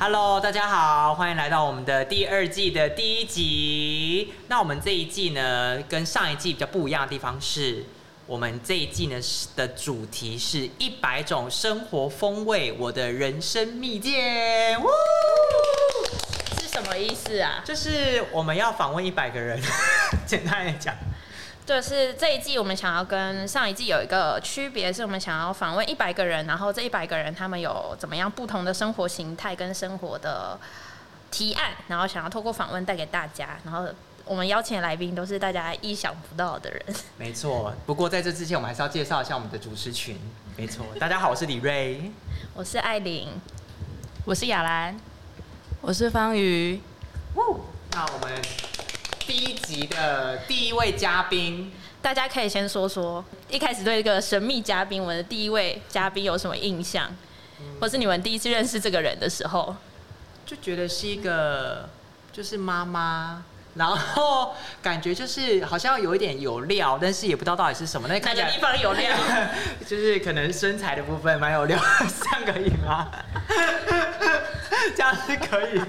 Hello，大家好，欢迎来到我们的第二季的第一集。那我们这一季呢，跟上一季比较不一样的地方是，我们这一季呢的主题是一百种生活风味，我的人生秘鉴。是什么意思啊？就是我们要访问一百个人，简单来讲。就是这一季我们想要跟上一季有一个区别，是我们想要访问一百个人，然后这一百个人他们有怎么样不同的生活形态跟生活的提案，然后想要透过访问带给大家，然后我们邀请的来宾都是大家意想不到的人。没错，不过在这之前，我们还是要介绍一下我们的主持群。没错，大家好，我是李瑞，我是艾琳，我是雅兰，我是方瑜。那我们。第一集的第一位嘉宾，大家可以先说说一开始对这个神秘嘉宾，我们的第一位嘉宾有什么印象，或是你们第一次认识这个人的时候，就觉得是一个就是妈妈，然后感觉就是好像有一点有料，但是也不知道到底是什么。那哪个地方有料？就是可能身材的部分蛮有料，这样可以吗？这样是可以，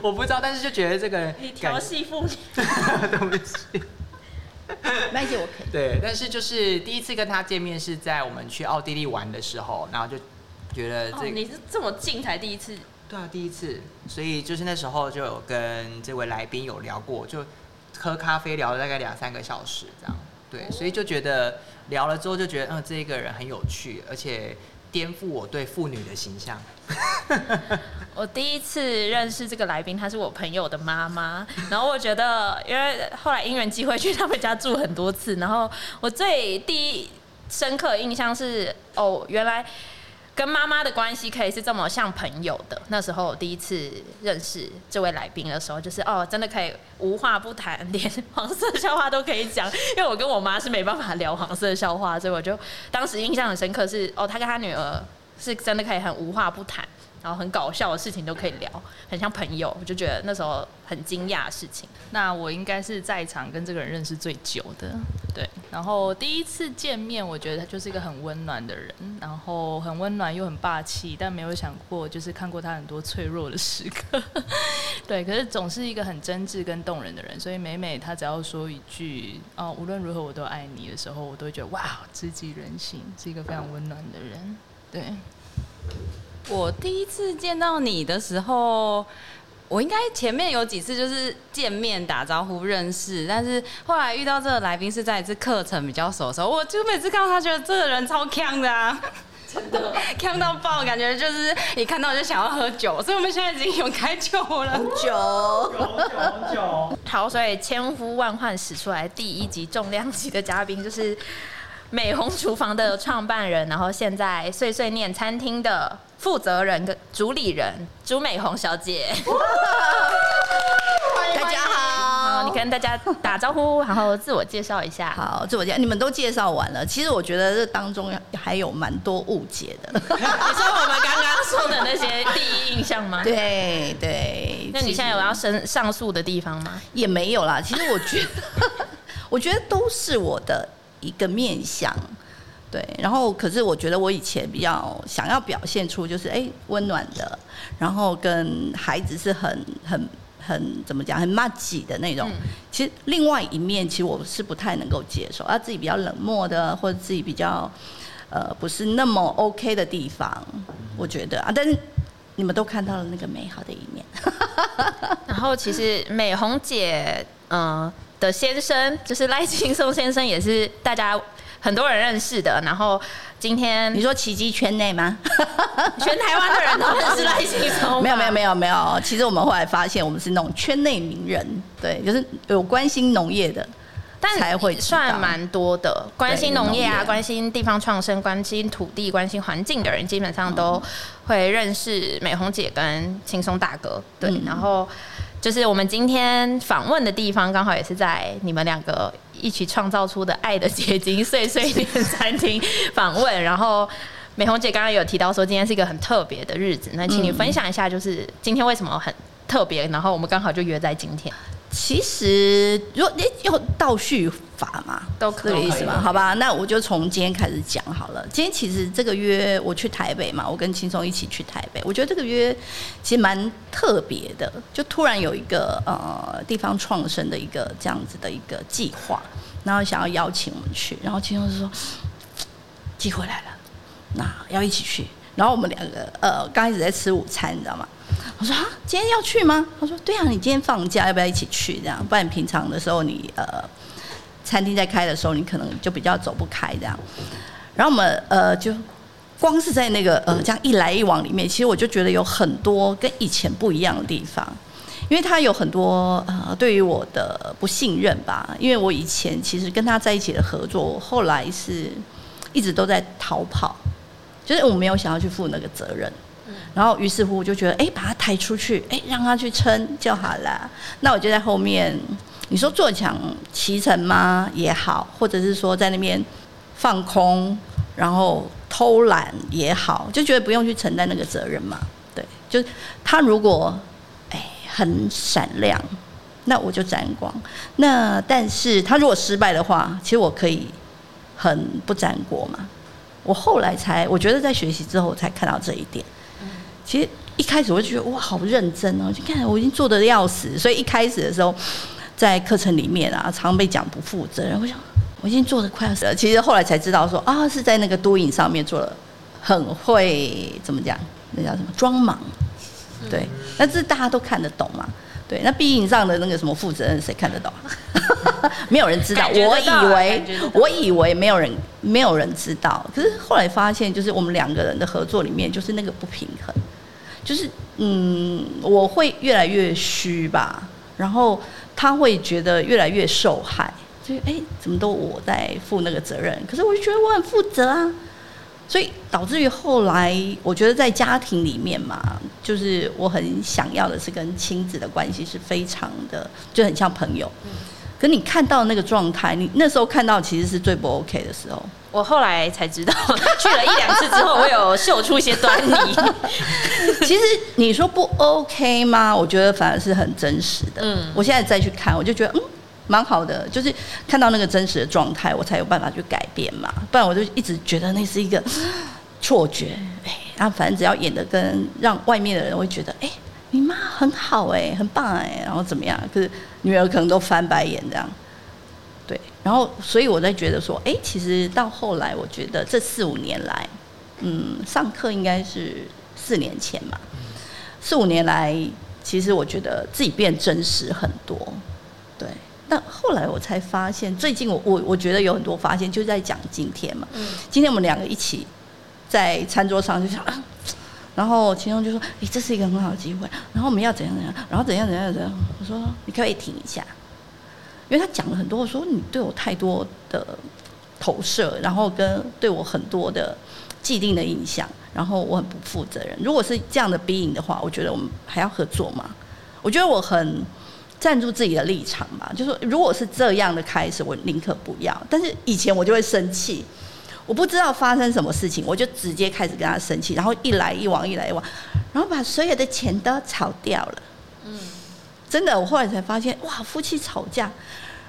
我不知道，但是就觉得这个人你调戏妇女，对不起，麦姐我可以。对，但是就是第一次跟他见面是在我们去奥地利玩的时候，然后就觉得这你是这么近才第一次，对啊，第一次，所以就是那时候就有跟这位来宾有聊过，就喝咖啡聊了大概两三个小时这样，对，所以就觉得聊了之后就觉得嗯，这一个人很有趣，而且。颠覆我对妇女的形象。我第一次认识这个来宾，她是我朋友的妈妈。然后我觉得，因为后来因缘机会去他们家住很多次，然后我最第一深刻印象是，哦，原来。跟妈妈的关系可以是这么像朋友的。那时候我第一次认识这位来宾的时候，就是哦，真的可以无话不谈，连黄色笑话都可以讲。因为我跟我妈是没办法聊黄色笑话，所以我就当时印象很深刻是哦，他跟他女儿是真的可以很无话不谈。然后很搞笑的事情都可以聊，很像朋友，我就觉得那时候很惊讶的事情。那我应该是在场跟这个人认识最久的，对。然后第一次见面，我觉得他就是一个很温暖的人，然后很温暖又很霸气，但没有想过就是看过他很多脆弱的时刻，对。可是总是一个很真挚跟动人的人，所以每每他只要说一句“哦，无论如何我都爱你”的时候，我都会觉得哇，知己人心，是一个非常温暖的人，对。我第一次见到你的时候，我应该前面有几次就是见面打招呼认识，但是后来遇到这个来宾是在一次课程比较熟的时候，我就每次看到他，觉得这个人超强的啊，真的强到爆，感觉就是一看到就想要喝酒，所以我们现在已经有开酒了，酒，酒，酒。好，所以千呼万唤使出来第一集重量级的嘉宾就是美红厨房的创办人，然后现在碎碎念餐厅的。负责人跟主理人朱美红小姐，大家好，你跟大家打招呼，然后自我介绍一下。好，自我介绍，你们都介绍完了。其实我觉得这当中还有蛮多误解的。你说我们刚刚说的那些第一印象吗？对对。那你现在有要申上诉的地方吗？也没有啦。其实我觉得，我觉得都是我的一个面相。对，然后可是我觉得我以前比较想要表现出就是哎温暖的，然后跟孩子是很很很怎么讲很骂挤的那种。其实另外一面其实我是不太能够接受，啊自己比较冷漠的或者自己比较呃不是那么 OK 的地方，我觉得啊，但是你们都看到了那个美好的一面。然后其实美红姐嗯的先生就是赖青松先生，也是大家。很多人认识的，然后今天你说奇迹圈内吗？全台湾的人都认识赖青松？没有没有没有没有，其实我们后来发现，我们是那种圈内名人，对，就是有关心农业的，但才会算蛮多的。关心农业啊，关心地方创生，关心土地，关心环境的人，基本上都会认识美红姐跟轻松大哥。对，然后。就是我们今天访问的地方，刚好也是在你们两个一起创造出的爱的结晶碎碎念餐厅访问。然后美红姐刚刚有提到说，今天是一个很特别的日子，那请你分享一下，就是今天为什么很特别？然后我们刚好就约在今天。其实，如果你要倒叙法嘛，都可以这个意思吗？好吧，那我就从今天开始讲好了。今天其实这个约我去台北嘛，我跟轻松一起去台北，我觉得这个约其实蛮特别的，就突然有一个呃地方创生的一个这样子的一个计划，然后想要邀请我们去，然后轻松就说机会来了，那要一起去。然后我们两个呃刚开始在吃午餐，你知道吗？我说啊，今天要去吗？他说对啊，你今天放假，要不要一起去？这样，不然平常的时候你呃餐厅在开的时候，你可能就比较走不开这样。然后我们呃就光是在那个呃这样一来一往里面，其实我就觉得有很多跟以前不一样的地方。因为他有很多呃对于我的不信任吧，因为我以前其实跟他在一起的合作，后来是一直都在逃跑，就是我没有想要去负那个责任。然后于是乎我就觉得，哎，把他抬出去，哎，让他去撑就好了。那我就在后面，你说坐享其成吗？也好，或者是说在那边放空，然后偷懒也好，就觉得不用去承担那个责任嘛。对，就他如果哎很闪亮，那我就沾光。那但是他如果失败的话，其实我可以很不沾锅嘛。我后来才，我觉得在学习之后才看到这一点。其实一开始我就觉得哇，好认真哦！就看我已经做的要死，所以一开始的时候，在课程里面啊，常被讲不负责任。我想我已经做的快要死了。其实后来才知道说啊，是在那个多影上面做了很会怎么讲？那叫什么装忙？对，那这大家都看得懂嘛？对，那毕影上的那个什么负责任，谁看得到？没有人知道。我以为我以为没有人没有人知道，可是后来发现，就是我们两个人的合作里面，就是那个不平衡，就是嗯，我会越来越虚吧，然后他会觉得越来越受害，就哎，怎么都我在负那个责任，可是我就觉得我很负责啊，所以导致于后来，我觉得在家庭里面嘛，就是我很想要的是跟亲子的关系是非常的，就很像朋友。可你看到那个状态，你那时候看到其实是最不 OK 的时候。我后来才知道，去了一两次之后，我有嗅出一些端倪。其实你说不 OK 吗？我觉得反而是很真实的。嗯我现在再去看，我就觉得嗯，蛮好的，就是看到那个真实的状态，我才有办法去改变嘛。不然我就一直觉得那是一个 错觉，哎，啊反正只要演的跟让外面的人会觉得，哎，你妈很好哎、很棒哎、然后怎么样？可是女儿可能都翻白眼这样。对，然后所以我在觉得说，哎，其实到后来，我觉得这四五年来，嗯，上课应该是四年前嘛，四五年来，其实我觉得自己变真实很多，但后来我才发现，最近我我我觉得有很多发现，就在讲今天嘛。嗯今天我们两个一起在餐桌上就想，啊、然后其中就说：“诶，这是一个很好的机会。”然后我们要怎样怎样，然后怎样怎样怎样。我说：“你可以停一下？”因为他讲了很多，我说你对我太多的投射，然后跟对我很多的既定的印象，然后我很不负责任。如果是这样的逼影的话，我觉得我们还要合作吗？我觉得我很站住自己的立场嘛，就说如果是这样的开始，我宁可不要。但是以前我就会生气，我不知道发生什么事情，我就直接开始跟他生气，然后一来一往，一来一往，然后把所有的钱都吵掉了。嗯，真的，我后来才发现，哇，夫妻吵架，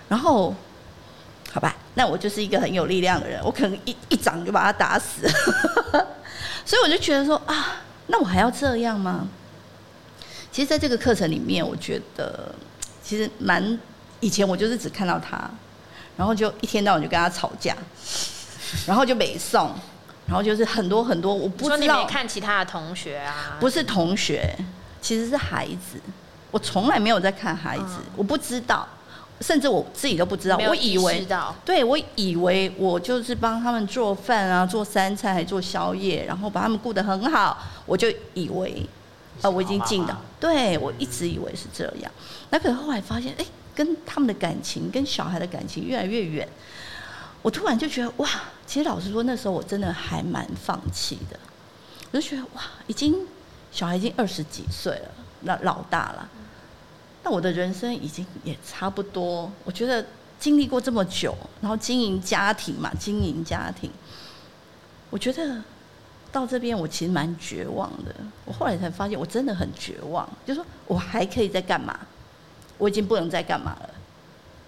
然后好吧，那我就是一个很有力量的人，我可能一一掌就把他打死。所以我就觉得说啊，那我还要这样吗？其实，在这个课程里面，我觉得其实蛮以前我就是只看到他，然后就一天到晚就跟他吵架，然后就北送，然后就是很多很多我不说你没知道，看其他的同学啊？不是同学，其实是孩子。我从来没有在看孩子，嗯我不知道，甚至我自己都不知道。我以为对，我以为我就是帮他们做饭啊，做三餐，还做宵夜，然后把他们顾得很好，我就以为，呃，我已经尽了。对，我一直以为是这样。那可是后来发现，哎，跟他们的感情，跟小孩的感情越来越远。我突然就觉得，哇，其实老实说，那时候我真的还蛮放弃的。我就觉得，哇，已经小孩已经二十几岁了，老老大了。那我的人生已经也差不多，我觉得经历过这么久，然后经营家庭嘛，经营家庭，我觉得到这边我其实蛮绝望的。我后来才发现，我真的很绝望，就说我还可以在干嘛？我已经不能再干嘛了。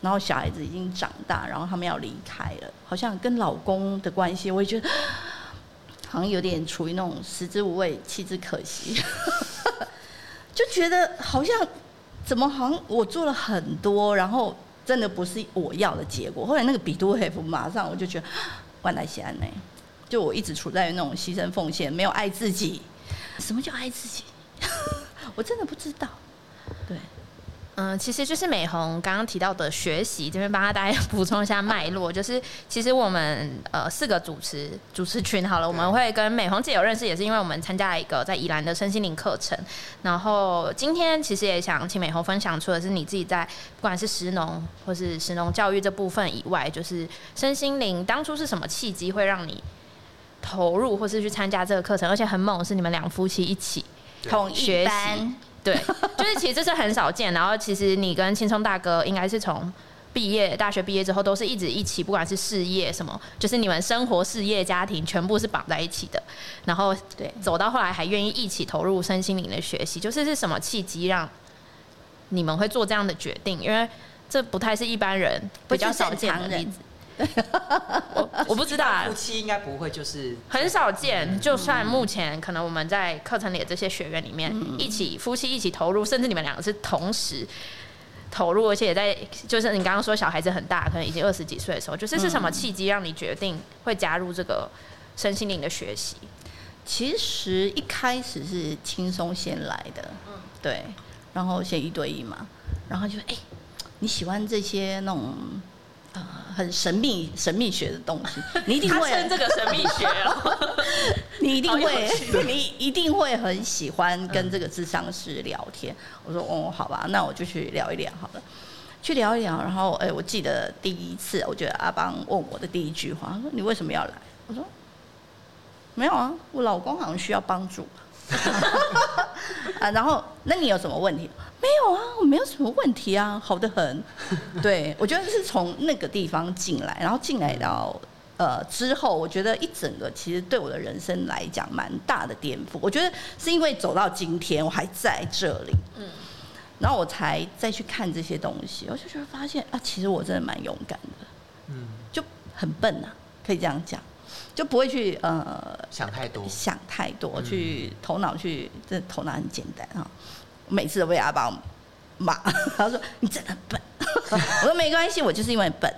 然后小孩子已经长大，然后他们要离开了，好像跟老公的关系，我也觉得好像有点处于那种食之无味，弃之可惜，就觉得好像怎么好像我做了很多，然后真的不是我要的结果。后来那个比多黑夫马上我就觉得万代西安呢，就我一直处在于那种牺牲奉献，没有爱自己。什么叫爱自己？我真的不知道。对。嗯，其实就是美红刚刚提到的学习，这边帮大家补充一下脉络，就是其实我们呃四个主持主持群好了，我们会跟美红姐有认识，也是因为我们参加了一个在宜兰的身心灵课程。然后今天其实也想请美红分享，除了是你自己在不管是石农或是石农教育这部分以外，就是身心灵当初是什么契机会让你投入或是去参加这个课程，而且很猛，是你们两夫妻一起同一班。对，就是其实这是很少见。然后其实你跟青松大哥应该是从毕业、大学毕业之后都是一直一起，不管是事业什么，就是你们生活、事业、家庭全部是绑在一起的。然后对，走到后来还愿意一起投入身心灵的学习，就是是什么契机让你们会做这样的决定？因为这不太是一般人比较少见的例子。我我不知道，夫妻应该不会，就是很少见。就算目前可能我们在课程里的这些学员里面，一起夫妻一起投入，甚至你们两个是同时投入，而且也在就是你刚刚说小孩子很大，可能已经二十几岁的时候，就是是什么契机让你决定会加入这个身心灵的学习？其实一开始是轻松先来的，嗯，对，然后先一对一嘛，然后就哎你喜欢这些那种。很神秘神秘学的东西，你一定会这个神秘学哦，你一定会，你一定会很喜欢跟这个智商师聊天。我说哦，好吧，那我就去聊一聊好了，去聊一聊。然后哎，我记得第一次，我觉得阿邦问我的第一句话，他说你为什么要来？我说没有啊，我老公好像需要帮助。啊，然后那你有什么问题？没有啊，我没有什么问题啊，好的很。对，我觉得是从那个地方进来，然后进来到呃之后，我觉得一整个其实对我的人生来讲蛮大的颠覆。我觉得是因为走到今天我还在这里，嗯，然后我才再去看这些东西，我就觉得发现啊，其实我真的蛮勇敢的，嗯，就很笨呐，可以这样讲。就不会去呃想太多，想太多，去头脑去，这头脑很简单啊。每次都被阿爸骂，他说你真的笨。我说没关系，我就是因为笨。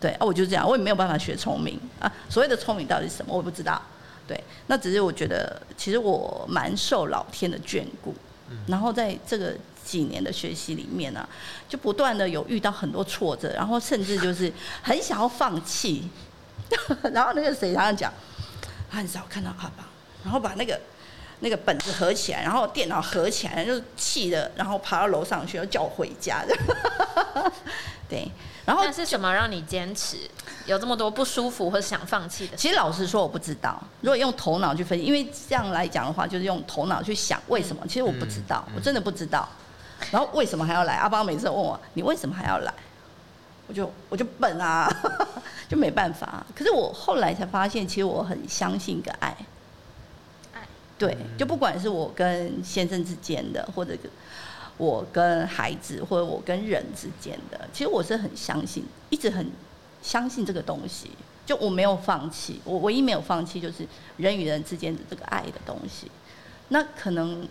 对啊，我就这样，我也没有办法学聪明啊。所谓的聪明到底是什么，我不知道。对，那只是我觉得，其实我蛮受老天的眷顾。然后在这个几年的学习里面呢，就不断的有遇到很多挫折，然后甚至就是很想要放弃。然后那个谁，他讲，他很少看到阿爸，然后把那个那个本子合起来，然后电脑合起来，就气的，然后爬到楼上去，要叫我回家的。对，然后那是什么让你坚持？有这么多不舒服或者想放弃的？其实老实说，我不知道。如果用头脑去分析，因为这样来讲的话，就是用头脑去想为什么。其实我不知道，我真的不知道。然后为什么还要来？阿邦每次问我，你为什么还要来？我就我就笨啊，就没办法。可是我后来才发现，其实我很相信一个爱，爱对，就不管是我跟先生之间的，或者我跟孩子，或者我跟人之间的，其实我是很相信，一直很相信这个东西。就我没有放弃，我唯一没有放弃就是人与人之间的这个爱的东西。那可能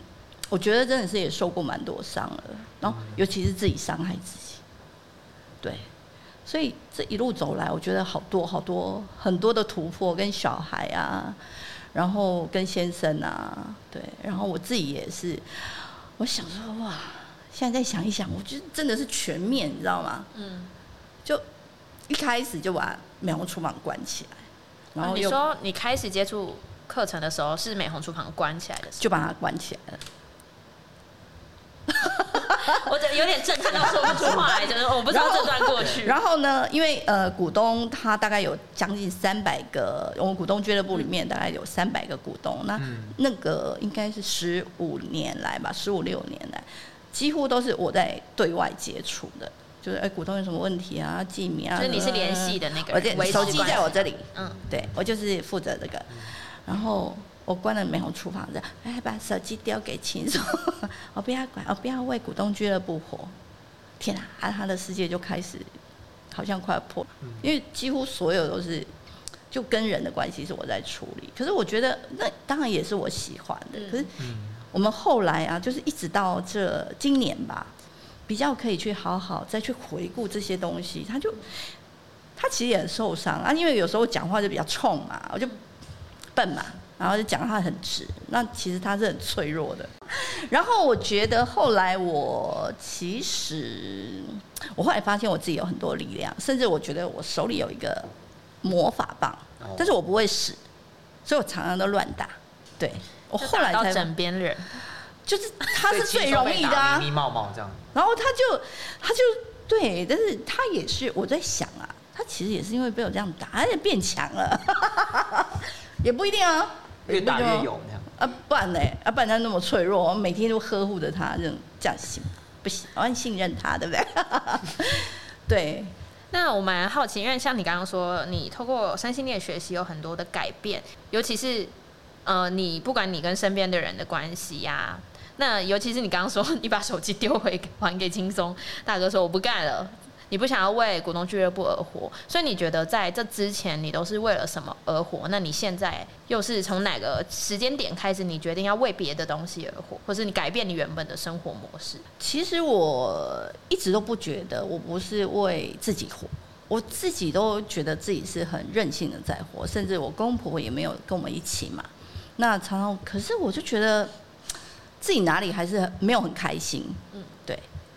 我觉得真的是也受过蛮多伤了，然后尤其是自己伤害自己，对。所以这一路走来，我觉得好多好多很多的突破，跟小孩啊，然后跟先生啊，对，然后我自己也是，我想说哇，现在再想一想，我觉得真的是全面，你知道吗？嗯，就一开始就把美红厨房关起来，然后你说你开始接触课程的时候，是美红厨房关起来的，就把它关起来了。我有点震撼到说不出话来，就是我不知道这段过去。然后 呢，因为呃，股东他大概有将近三百个，我们股东俱乐部里面大概有三百个股东，那那个应该是十五年来吧，十五六年来，几乎都是我在对外接触的，就是哎，股东有什么问题啊，记名啊，所以你是联系的那个，我手机在我这里，嗯，对我就是负责这个，然后。我关了美红厨房，这样，哎，把手机丢给秦总，我不要管，我不要为股东俱乐部活，天啊，啊他的世界就开始好像快要破，因为几乎所有都是就跟人的关系是我在处理。可是我觉得那当然也是我喜欢的。可是我们后来啊，就是一直到这今年吧，比较可以去好好再去回顾这些东西。他就他其实也很受伤啊，因为有时候讲话就比较冲嘛，我就笨嘛。然后就讲他很直，那其实他是很脆弱的。然后我觉得后来我其实，我后来发现我自己有很多力量，甚至我觉得我手里有一个魔法棒，但是我不会使，所以我常常都乱打。对我后来才枕边人，就是他是最容易的啊，迷冒冒这样。然后他就他就对，但是他也是我在想啊，他其实也是因为被我这样打，他也变强了，也不一定啊。越打越有那样啊，不然呢？啊，不然他那么脆弱，我每天都呵护着他，这样这样行不行？我很信任他，对不对？对。那我蛮好奇，因为像你刚刚说，你透过三星链学习有很多的改变，尤其是呃，你不管你跟身边的人的关系呀，那尤其是你刚刚说你把手机丢回还给轻松大哥，说我不干了。你不想要为股东俱乐部而活，所以你觉得在这之前你都是为了什么而活？那你现在又是从哪个时间点开始，你决定要为别的东西而活，或是你改变你原本的生活模式？其实我一直都不觉得我不是为自己活，我自己都觉得自己是很任性的在活，甚至我公婆也没有跟我们一起嘛。那常常，可是我就觉得自己哪里还是没有很开心。嗯，对。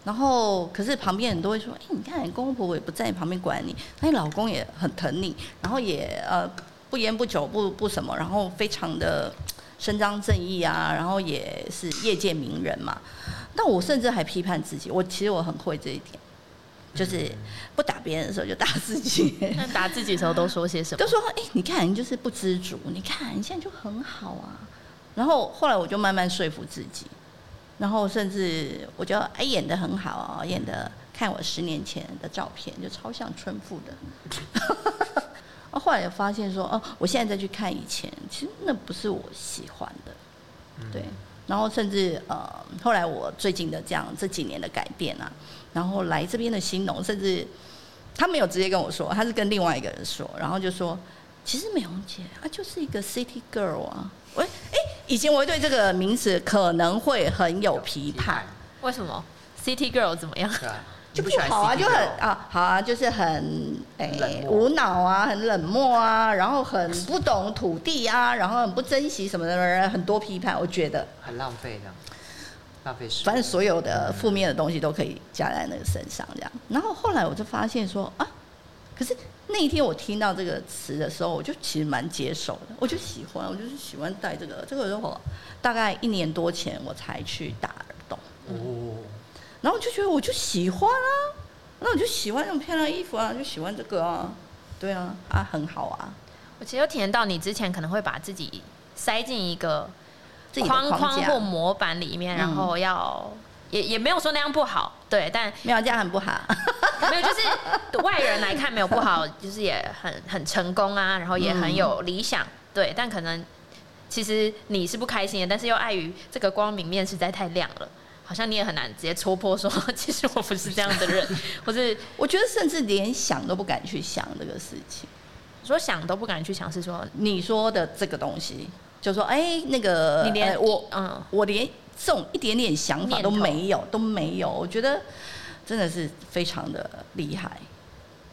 然后，可是旁边人都会说：“哎，你看，公公婆婆也不在你旁边管你，那你老公也很疼你，然后也呃不烟不酒不不什么，然后非常的伸张正义啊，然后也是业界名人嘛。那我甚至还批判自己，我其实我很会这一点，就是不打别人的时候就打自己。那打自己的时候都说些什么？都说：哎，你看，你就是不知足，你看你现在就很好啊。然后后来我就慢慢说服自己。”然后甚至我觉得哎演的很好哦，演的看我十年前的照片就超像春富的，啊后来又发现说哦，我现在再去看以前，其实那不是我喜欢的，对。然后甚至呃后来我最近的这样这几年的改变啊，然后来这边的新农，甚至他没有直接跟我说，他是跟另外一个人说，然后就说其实美红姐她就是一个 city girl 啊。喂，哎，以前我对这个名词可能会很有批判，为什么？City Girl 怎么样？就不好啊，就很啊，好啊，就是很哎无脑啊，很冷漠啊，然后很不懂土地啊，然后很不珍惜什么的人，很多批判，我觉得很浪费这样，浪费时反正所有的负面的东西都可以加在那个身上这样。然后后来我就发现说啊，可是。那一天我听到这个词的时候，我就其实蛮接受的，我就喜欢，我就是喜欢戴这个。这个我大概一年多前我才去打耳洞，哦，然后我就觉得我就喜欢啊，那我就喜欢这种漂亮衣服啊，就喜欢这个啊，对啊，啊很好啊。我其实有体验到你之前可能会把自己塞进一个框框或模板里面，然后要。也也没有说那样不好，对，但没有这样很不好，没有就是外人来看没有不好，就是也很很成功啊，然后也很有理想，对，但可能其实你是不开心的，但是又碍于这个光明面实在太亮了，好像你也很难直接戳破说，其实我不是这样的人，或是我觉得甚至连想都不敢去想这个事情，说想都不敢去想，是说你说的这个东西，就说哎那个你连我嗯我连。这种一点点想法都没有，都没有。我觉得真的是非常的厉害，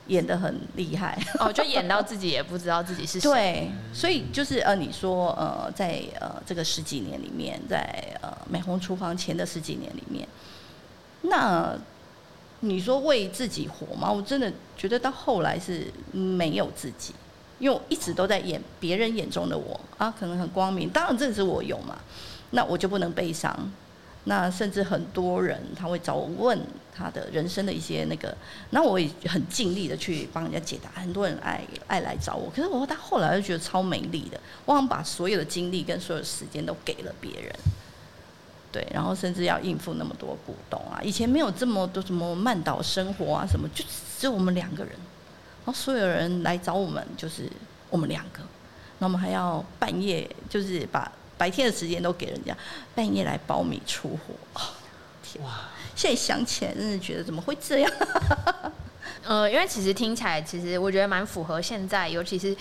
演的很厉害。哦，就演到自己也不知道自己是谁。对，所以就是呃，你说呃，在呃这个十几年里面，在呃美红厨房前的十几年里面，那你说为自己活吗？我真的觉得到后来是没有自己，因为我一直都在演别人眼中的我啊，可能很光明。当然，这是我有嘛。那我就不能悲伤，那甚至很多人他会找我问他的人生的一些那个，那我也很尽力的去帮人家解答。很多人爱爱来找我，可是我他后来就觉得超没力的，我想把所有的精力跟所有时间都给了别人，对，然后甚至要应付那么多股东啊，以前没有这么多什么慢岛生活啊什么，就只有我们两个人，然后所有人来找我们就是我们两个，那我们还要半夜就是把。白天的时间都给人家，半夜来苞米出货，哇，现在想起来，真的觉得怎么会这样？呃，因为其实听起来，其实我觉得蛮符合现在，尤其是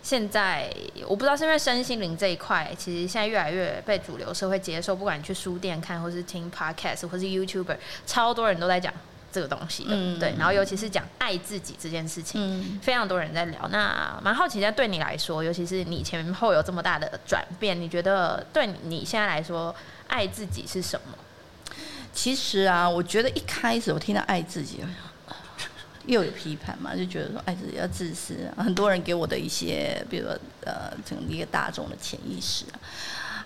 现在，我不知道是因为身心灵这一块，其实现在越来越被主流社会接受。不管你去书店看，或是听 podcast，或是 YouTuber，超多人都在讲这个东西的。嗯对，然后尤其是讲爱自己这件事情，嗯，非常多人在聊。那蛮好奇，在对你来说，尤其是你前后有这么大的转变，你觉得对你现在来说，爱自己是什么？其实啊，我觉得一开始我听到爱自己，又有批判嘛，就觉得说爱自己要自私啊。很多人给我的一些，比如说呃，整个一个大众的潜意识啊，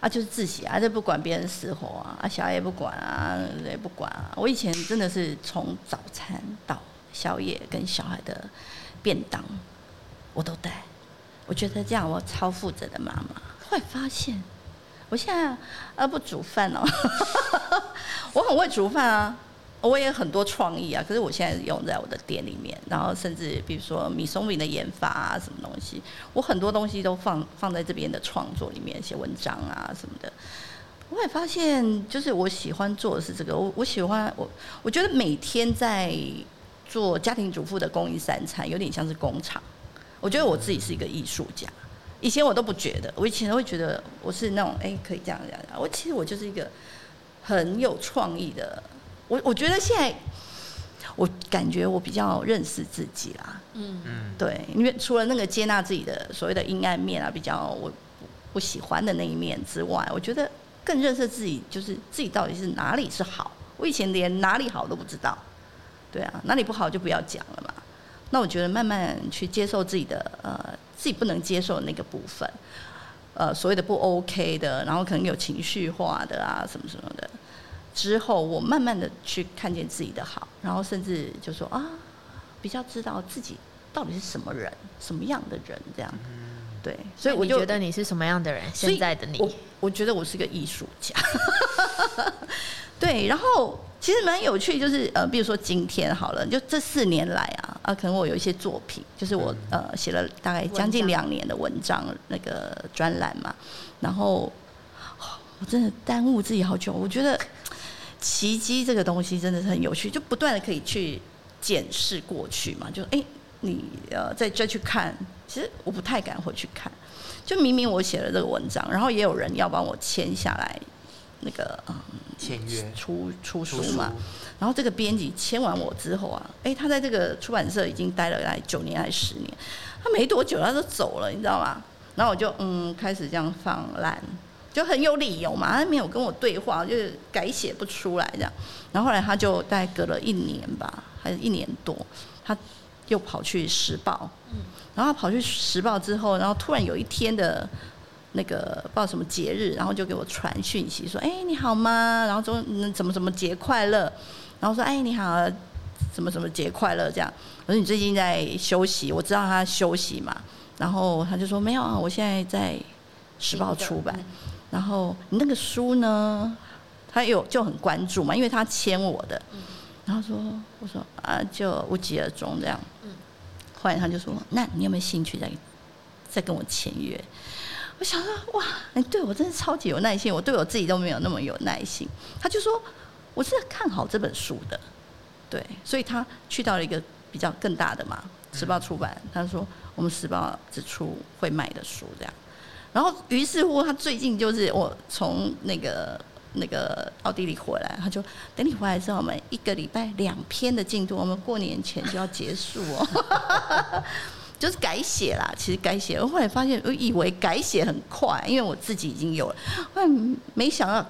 啊就是自己啊，就不管别人死活啊，啊小孩也不管啊，也不管啊。我以前真的是从早餐到宵夜跟小孩的便当，我都带。我觉得这样我超负责的妈妈。会发现，我现在啊不煮饭哦，我很会煮饭啊，我也很多创意啊。可是我现在用在我的店里面，然后甚至比如说米松饼的研发啊，什么东西，我很多东西都放放在这边的创作里面，写文章啊什么的。我也发现，就是我喜欢做的是这个，我我喜欢我我觉得每天在做家庭主妇的供应三餐，有点像是工厂。我觉得我自己是一个艺术家，以前我都不觉得，我以前都会觉得我是那种哎、可以这样。这样我其实我就是一个很有创意的。我我觉得现在我感觉我比较认识自己啦，嗯，嗯，对，因为除了那个接纳自己的所谓的阴暗面啊，比较我不喜欢的那一面之外，我觉得更认识自己，就是自己到底是哪里是好。我以前连哪里好都不知道，对啊，哪里不好就不要讲了嘛。那我觉得慢慢去接受自己的呃自己不能接受的那个部分，呃所谓的不 OK 的，然后可能有情绪化的啊什么什么的，之后我慢慢的去看见自己的好，然后甚至就说啊，比较知道自己到底是什么人，什么样的人这样，对，所以我就觉得你是什么样的人？现在的你，我我觉得我是个艺术家。对，然后其实蛮有趣，就是呃，比如说今天好了，就这四年来啊，啊，可能我有一些作品，就是我呃写了大概将近两年的文章那个专栏嘛，然后、哦我真的耽误自己好久，我觉得奇迹这个东西真的是很有趣，就不断的可以去检视过去嘛，就哎、你呃再再去看，其实我不太敢回去看。就明明我写了这个文章，然后也有人要帮我签下来那个嗯签约出出出书嘛，然后这个编辑签完我之后啊，哎，他在这个出版社已经待了来九年还是十年，他没多久他就走了，你知道吗？然后我就嗯开始这样放烂，就很有理由嘛，他没有跟我对话，就是改写不出来这样。然后后来他就大概隔了一年吧，还是一年多，他又跑去时报，然后他跑去时报之后，然后突然有一天的那个不知道什么节日，然后就给我传讯息说：“哎，你好吗？”然后说：“嗯，怎么怎么节快乐？”然后说：“哎，你好，什么什么节快乐？”这样。我说：“你最近在休息？”我知道他休息嘛。然后他就说：“没有啊，我现在在时报出版。然后你那个书呢？他有就很关注嘛，因为他签我的。然后说：“我说啊，就无疾而终这样。”后来他就说：“那你有没有兴趣再再跟我签约？”我想说：“哇，你对我真是超级有耐心，我对我自己都没有那么有耐心。”他就说：“我是看好这本书的，对，所以他去到了一个比较更大的嘛，时报出版。他说我们时报只出会卖的书这样。然后于是乎，他最近就是我从那个那个奥地利回来，他就等你回来之后，我们一个礼拜两篇的进度，我们过年前就要结束哦。就是改写啦，其实改写，我后来发现，我以为改写很快，因为我自己已经有了，后来没想到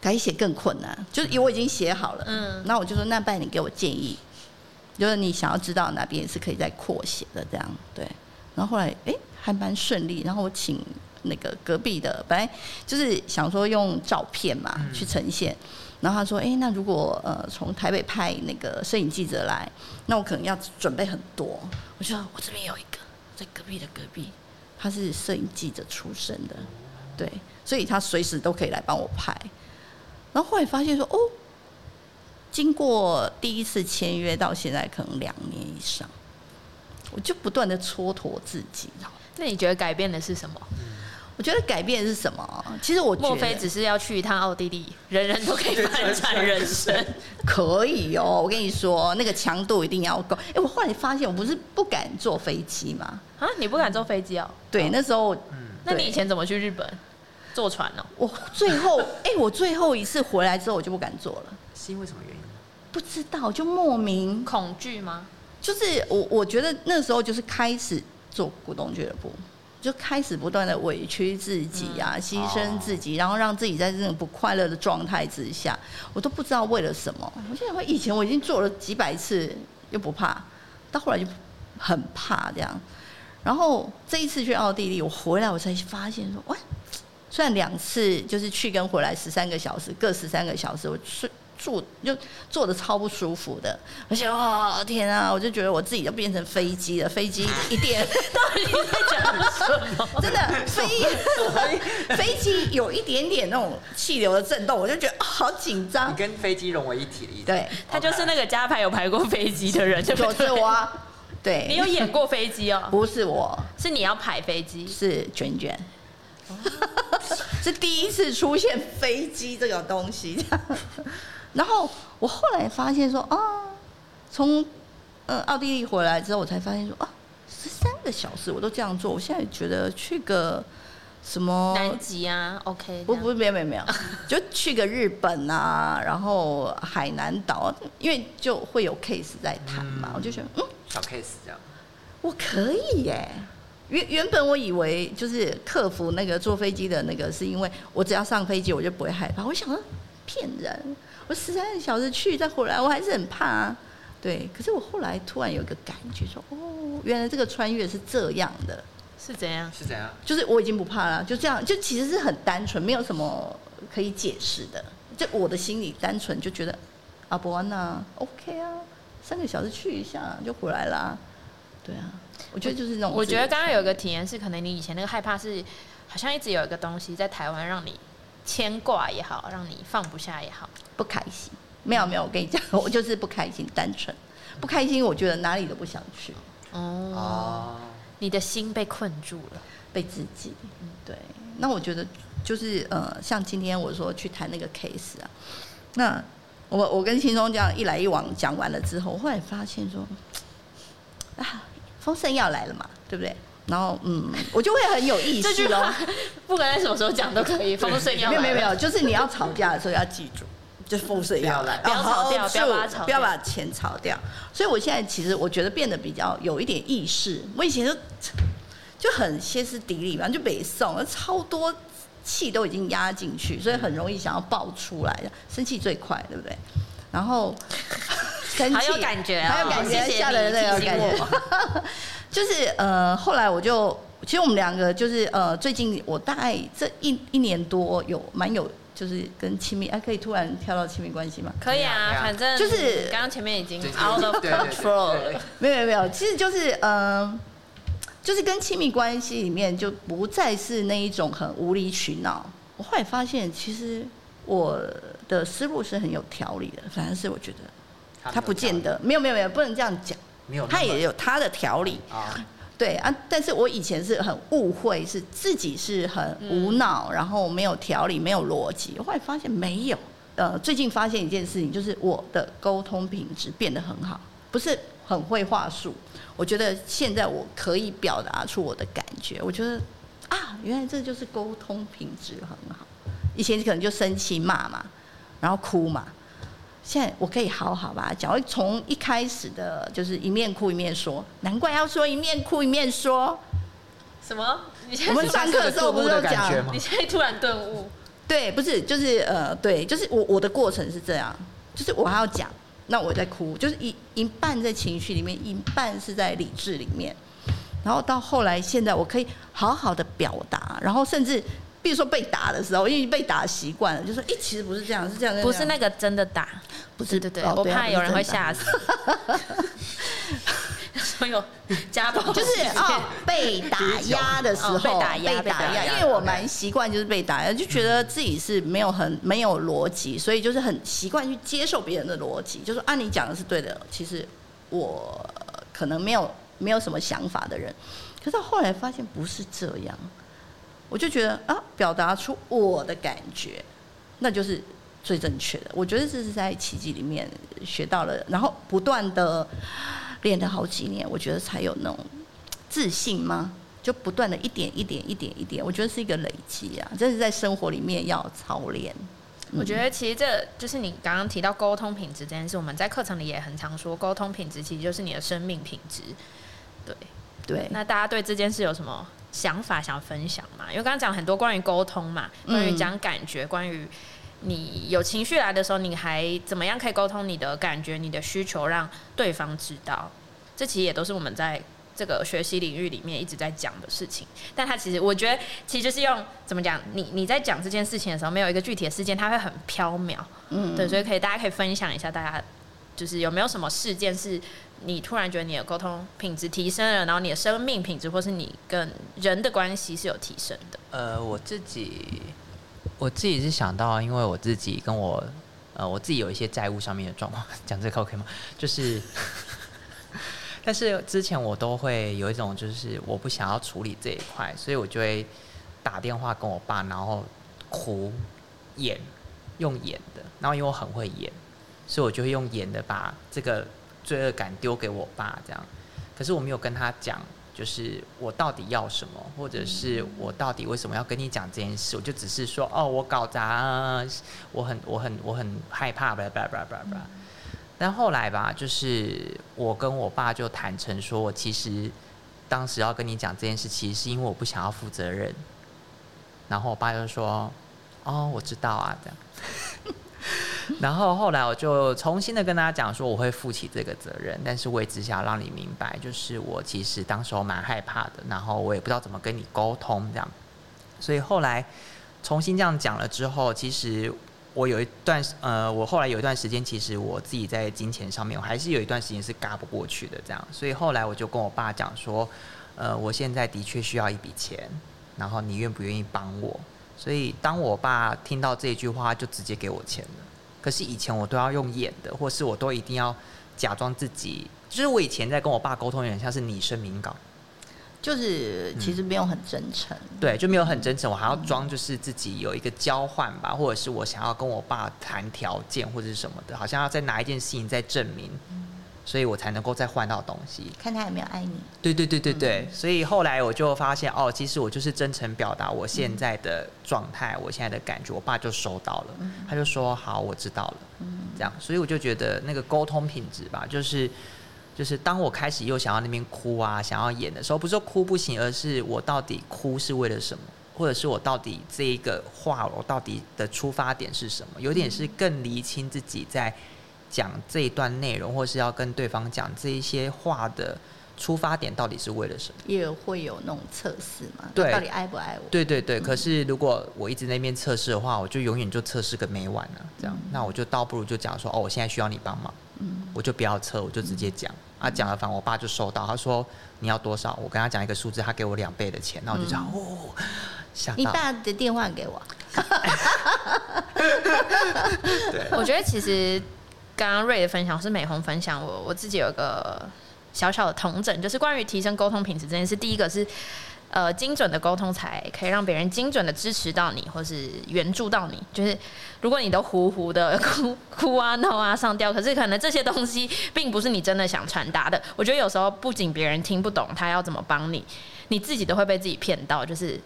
改写更困难，就是我已经写好了，嗯那我就说，那拜你给我建议，就是你想要知道哪边是可以再扩写的这样，对。然后后来，哎、还蛮顺利。然后我请那个隔壁的，本来就是想说用照片嘛、嗯去呈现，然后他说，哎、那如果呃从台北派那个摄影记者来，那我可能要准备很多。我就说我这边有一个在隔壁的隔壁，他是摄影记者出身的，对，所以他随时都可以来帮我拍。然后后来发现说，哦，经过第一次签约到现在可能两年以上，我就不断的蹉跎自己，然后那你觉得改变的是什么？我觉得改变是什么？其实我莫非只是要去一趟奥地利，人人都可以翻转人生？可以哦，我跟你说，那个强度一定要够。哎，我后来发现，我不是不敢坐飞机吗？啊，你不敢坐飞机哦？对，那时候，那你以前怎么去日本？坐船哦？我最后，哎，我最后一次回来之后，我就不敢坐了。是因为什么原因？不知道，就莫名恐惧吗？就是我，我觉得那时候就是开始做股东俱乐部。就开始不断的委屈自己啊，牺牲自己，然后让自己在这种不快乐的状态之下，我都不知道为了什么。我现在以前我已经做了几百次，又不怕，到后来就很怕这样。然后这一次去奥地利，我回来我才发现说，喂，虽然两次就是去跟回来十三个小时，各十三个小时，我睡。坐就坐的超不舒服的，而且哦天啊，我就觉得我自己都变成飞机了，飞机 一点，到底在讲什么？真的飞 飞机有一点点那种气流的震动，我就觉得好紧张。你跟飞机融为一体的意思。对，他就是那个加牌有排过飞机的人，就是我。对，你有演过飞机哦？不是我，是你要排飞机，是卷卷，是第一次出现飞机这种东西。然后我后来发现说啊，从呃奥地利回来之后，我才发现说啊，十三个小时我都这样做。我现在觉得去个什么南极啊，OK，不不没有没有没有，就去个日本啊，然后海南岛，因为就会有 case 在谈嘛，我就觉得嗯，小 case 这样，我可以耶。原原本我以为就是克服那个坐飞机的那个，是因为我只要上飞机我就不会害怕。我想说骗人。我十三个小时去再回来，我还是很怕啊。对，可是我后来突然有一个感觉，说哦，原来这个穿越是这样的，是怎样？是怎样？就是我已经不怕了，就这样，就其实是很单纯，没有什么可以解释的。就我的心里单纯就觉得，阿伯安娜 OK 啊，三个小时去一下就回来啦。对啊，我觉得就是那种。我觉得刚刚有一个体验是，可能你以前那个害怕是，好像一直有一个东西在台湾让你。牵挂也好，让你放不下也好，不开心。没有没有，我跟你讲，我就是不开心，单纯不开心。我觉得哪里都不想去。哦，你的心被困住了，被自己。嗯，对。那我觉得就是呃，像今天我说去谈那个 case 啊，那我我跟心中这样一来一往讲完了之后，我后来发现说，啊，丰盛要来了嘛，对不对？然后，嗯，我就会很有意思哦。不管在什么时候讲都可以。风水要没有没有没有，就是你要吵架的时候要记住，就风水要来，不要吵掉，不要把不要把钱吵掉。所以我现在其实我觉得变得比较有一点意识。我以前就就很歇斯底里嘛，就北宋，超多气都已经压进去，所以很容易想要爆出来，生气最快，对不对？然后生气，还有感觉，还有感觉，吓人的有感觉。就是呃，后来我就，其实我们两个就是呃，最近我大概这一一年多有蛮有，就是跟亲密，哎，可以突然跳到亲密关系吗？可以啊，反正就是刚刚前面已经 out of control 了，没有没有没有，其实就是呃，就是跟亲密关系里面就不再是那一种很无理取闹。我后来发现，其实我的思路是很有条理的，反正是我觉得他不见得，没有没有没有，不能这样讲。他也有他的条理啊，对啊，但是我以前是很误会，是自己是很无脑，然后没有条理，没有逻辑。后来发现没有，呃，最近发现一件事情，就是我的沟通品质变得很好，不是很会话术。我觉得现在我可以表达出我的感觉，我觉得啊，原来这就是沟通品质很好。以前可能就生气骂嘛，然后哭嘛。现在我可以好好吧讲，从一开始的就是一面哭一面说，难怪要说一面哭一面说。什么？我们上课的时候不是有讲？你现在突然顿悟？对，不是，就是呃，对，就是我我的过程是这样，就是我还要讲，那我在哭，就是一一半在情绪里面，一半是在理智里面，然后到后来现在我可以好好的表达，然后甚至。比如说被打的时候，因为被打习惯了，就说：“哎，其实不是这样，是这样。”不是那个真的打，不是对对，我怕有人会吓死。所有家暴就是哦，被打压的时候，被打压，被打压。因为我蛮习惯就是被打压，就觉得自己是没有很没有逻辑，所以就是很习惯去接受别人的逻辑，就说按你讲的是对的。其实我可能没有没有什么想法的人，可是后来发现不是这样。我就觉得啊，表达出我的感觉，那就是最正确的。我觉得这是在奇迹里面学到了，然后不断的练了好几年，我觉得才有那种自信吗？就不断的一点一点一点一点，我觉得是一个累积啊，这是在生活里面要操练。我觉得其实这就是你刚刚提到沟通品质这件事，我们在课程里也很常说，沟通品质其实就是你的生命品质。对对，那大家对这件事有什么想法想分享嘛？因为刚刚讲很多关于沟通嘛，关于讲感觉，关于你有情绪来的时候，你还怎么样可以沟通你的感觉、你的需求，让对方知道？这其实也都是我们在。这个学习领域里面一直在讲的事情，但他其实我觉得其实就是用怎么讲，你你在讲这件事情的时候，没有一个具体的事件，它会很飘渺，嗯，对，所以可以大家可以分享一下，大家就是有没有什么事件是你突然觉得你的沟通品质提升了，然后你的生命品质或是你跟人的关系是有提升的。呃，我自己我自己是想到，因为我自己跟我呃我自己有一些债务上面的状况，讲这个 OK 吗？就是。但是之前我都会有一种，就是我不想要处理这一块，所以我就会打电话跟我爸，然后哭演，用演的，然后因为我很会演，所以我就会用演的把这个罪恶感丢给我爸，这样。可是我没有跟他讲，就是我到底要什么，或者是我到底为什么要跟你讲这件事，我就只是说，哦，我搞砸，我很我很我很害怕，吧吧吧吧吧。但后来吧，就是我跟我爸就坦诚说，我其实当时要跟你讲这件事，其实是因为我不想要负责任。然后我爸就说：“哦，我知道啊，这样。” 然后后来我就重新的跟大家讲说，我会负起这个责任，但是我也只想让你明白，就是我其实当时候蛮害怕的，然后我也不知道怎么跟你沟通这样。所以后来重新这样讲了之后，其实。我有一段呃，我后来有一段时间，其实我自己在金钱上面，我还是有一段时间是嘎不过去的，这样。所以后来我就跟我爸讲说，呃，我现在的确需要一笔钱，然后你愿不愿意帮我？所以当我爸听到这句话，就直接给我钱了。可是以前我都要用演的，或是我都一定要假装自己，就是我以前在跟我爸沟通，有点像是拟声明稿。就是其实没有很真诚，对，就没有很真诚。我还要装，就是自己有一个交换吧，或者是我想要跟我爸谈条件或者是什么的，好像要再拿一件事情再证明，所以我才能够再换到东西。看他有没有爱你。对对对对对，所以后来我就发现，哦，其实我就是真诚表达我现在的状态，我现在的感觉，我爸就收到了，他就说好，我知道了，这样，所以我就觉得那个沟通品质吧，就是。就是当我开始又想要那边哭啊，想要演的时候，不是说哭不行，而是我到底哭是为了什么，或者是我到底这一个话，我到底的出发点是什么？有点是更厘清自己在讲这一段内容，或是要跟对方讲这一些话的出发点到底是为了什么？也会有那种测试嘛？对，到底爱不爱我？对对对。可是如果我一直那边测试的话，我就永远就测试个没完了。这样，那我就倒不如就讲说，哦，我现在需要你帮忙，嗯，我就不要测，我就直接讲。啊，讲了，反正我爸就收到，他说你要多少，我跟他讲一个数字，他给我两倍的钱，那我就讲哦，想你爸的电话给我。对，我觉得其实刚刚瑞的分享是美红分享，我我自己有个小小的同整，就是关于提升沟通品质这件事，第一个是。呃，精准的沟通才可以让别人精准的支持到你，或是援助到你。就是如果你都糊糊的哭哭啊、闹啊、上吊，可是可能这些东西 并不是你真的想传达的。我觉得有时候不仅别人听不懂他要怎么帮你，你自己都会被自己骗到。就是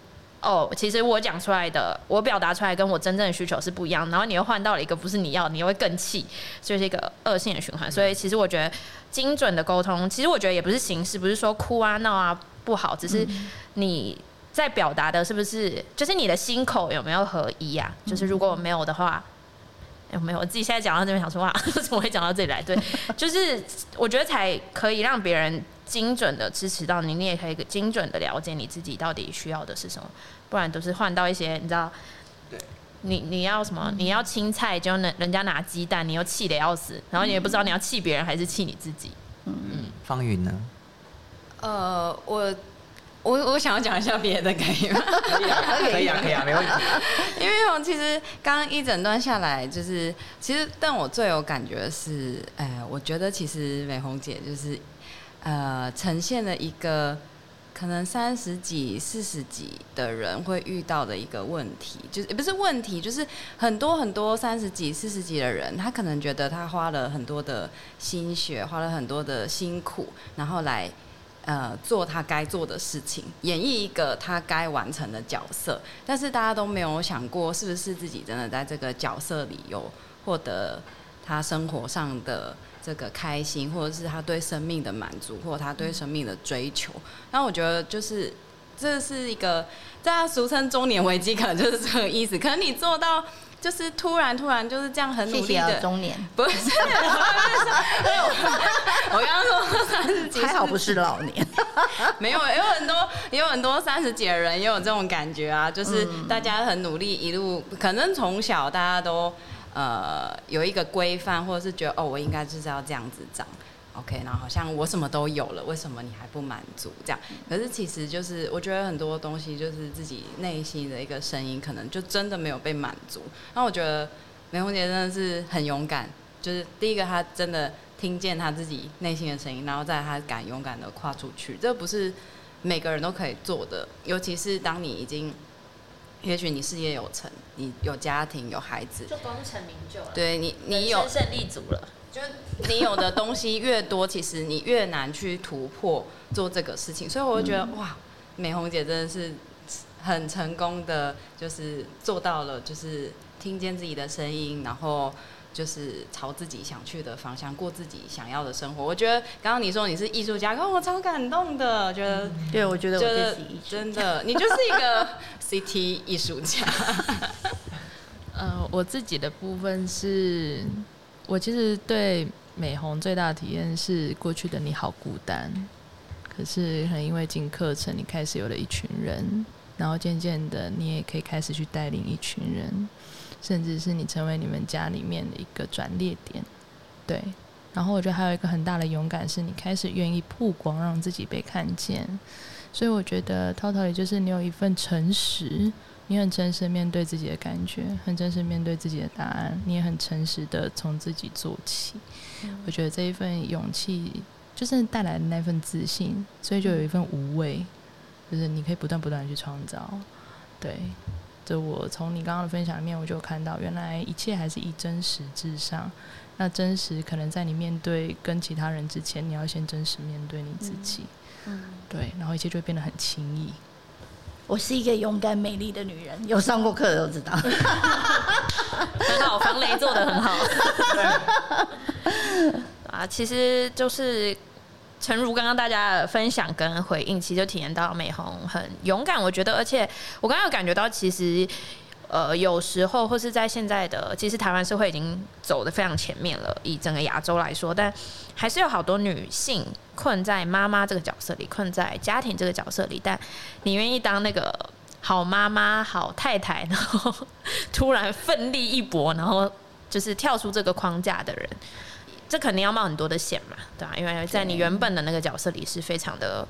哦，其实我讲出来的，我表达出来跟我真正的需求是不一样，然后你又换到了一个不是你要，你又会更气，所以是一个恶性的循环。所以其实我觉得精准的沟通，其实我觉得也不是形式，不是说哭啊、闹啊。不好，只是你在表达的是不是？就是你的心口有没有合一呀？就是如果没有的话，有没有？我自己现在讲到这边想说话，怎么会讲到这里来？对，就是我觉得才可以让别人精准的支持到你，你也可以精准的了解你自己到底需要的是什么。不然都是换到一些你知道，对，你你要什么？你要青菜，就能人家拿鸡蛋，你又气得要死，然后你也不知道你要气别人还是气你自己。嗯嗯，方云呢？呃，我我我想要讲一下别的，可以吗？可以啊，可以啊，可以啊，没问题。因为我其实刚刚一整段下来，就是其实，但我最有感觉的是，哎，我觉得其实美红姐就是呃，呈现了一个。可能三十几、四十几的人会遇到的一个问题，就是也不是问题，就是很多很多三十几、四十几的人，他可能觉得他花了很多的心血，花了很多的辛苦，然后来呃做他该做的事情，演绎一个他该完成的角色，但是大家都没有想过，是不是自己真的在这个角色里有获得他生活上的。这个开心，或者是他对生命的满足，或者他对生命的追求，那我觉得就是这是一个，大家俗称中年危机，可能就是这个意思。可能你做到，就是突然突然就是这样很努力的中年，不是？我刚刚说三十几，还好不是老年，没有，有很多也有很多三十几的人也有这种感觉啊，就是大家很努力，一路可能从小大家都。呃，有一个规范，或者是觉得哦，我应该就是要这样子长，OK，然后好像我什么都有了，为什么你还不满足？这样，可是其实就是我觉得很多东西就是自己内心的一个声音，可能就真的没有被满足。那我觉得梅红姐真的是很勇敢，就是第一个她真的听见她自己内心的声音，然后再她敢勇敢的跨出去，这不是每个人都可以做的，尤其是当你已经。也许你事业有成，你有家庭有孩子，就功成名就了。对你，你有胜利组了。就你有的东西越多，其实你越难去突破做这个事情。所以我会觉得，哇，美红姐真的是很成功的，就是做到了，就是听见自己的声音，然后。就是朝自己想去的方向过自己想要的生活。我觉得刚刚你说你是艺术家，我超感动的。觉得对，我觉得我自己真的，你就是一个 CT 艺术家。呃，我自己的部分是，我其实对美红最大的体验是，过去的你好孤单，可是可能因为进课程，你开始有了一群人，然后渐渐的，你也可以开始去带领一群人。甚至是你成为你们家里面的一个转捩点，对。然后我觉得还有一个很大的勇敢，是你开始愿意曝光，让自己被看见。所以我觉得涛涛也就是你有一份诚实，你很诚实面对自己的感觉，很诚实面对自己的答案，你也很诚实的从自己做起。我觉得这一份勇气，就是带来的那份自信，所以就有一份无畏，就是你可以不断不断的去创造，对。就我从你刚刚的分享里面，我就看到原来一切还是以真实至上。那真实可能在你面对跟其他人之前，你要先真实面对你自己。嗯，对，然后一切就会变得很轻易。我是一个勇敢美丽的女人，有上过课的都知道。很好，防雷做的很好。啊，其实就是。诚如刚刚大家的分享跟回应，其实就体验到美红很勇敢。我觉得，而且我刚刚有感觉到，其实呃，有时候或是在现在的，其实台湾社会已经走的非常前面了。以整个亚洲来说，但还是有好多女性困在妈妈这个角色里，困在家庭这个角色里。但你愿意当那个好妈妈、好太太，然后突然奋力一搏，然后就是跳出这个框架的人。这肯定要冒很多的险嘛，对吧？因为在你原本的那个角色里是非常的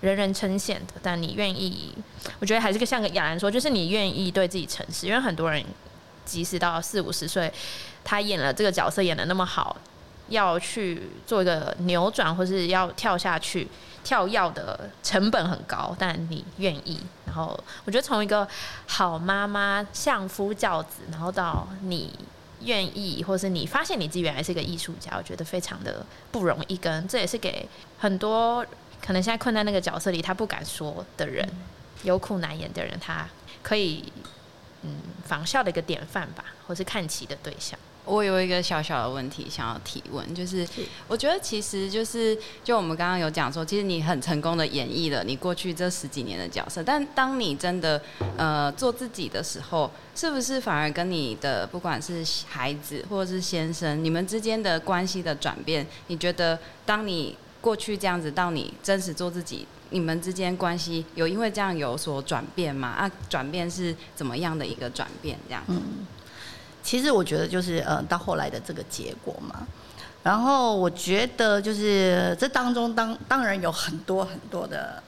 人人称羡的，但你愿意，我觉得还是个像个亚兰说，就是你愿意对自己诚实。因为很多人即使到四五十岁，他演了这个角色演的那么好，要去做一个扭转，或是要跳下去跳药的成本很高，但你愿意。然后我觉得从一个好妈妈、相夫教子，然后到你。愿意，或是你发现你自己原来是一个艺术家，我觉得非常的不容易。跟这也是给很多可能现在困在那个角色里，他不敢说的人，有苦难言的人，他可以嗯仿效的一个典范吧，或是看齐的对象。我有一个小小的问题想要提问，就是我觉得其实就是就我们刚刚有讲说，其实你很成功的演绎了你过去这十几年的角色，但当你真的呃做自己的时候，是不是反而跟你的不管是孩子或者是先生，你们之间的关系的转变，你觉得当你过去这样子到你真实做自己，你们之间关系有因为这样有所转变吗？啊，转变是怎么样的一个转变？这样？嗯。其实我觉得就是呃，到后来的这个结果嘛。然后我觉得就是这当中当当然有很多很多的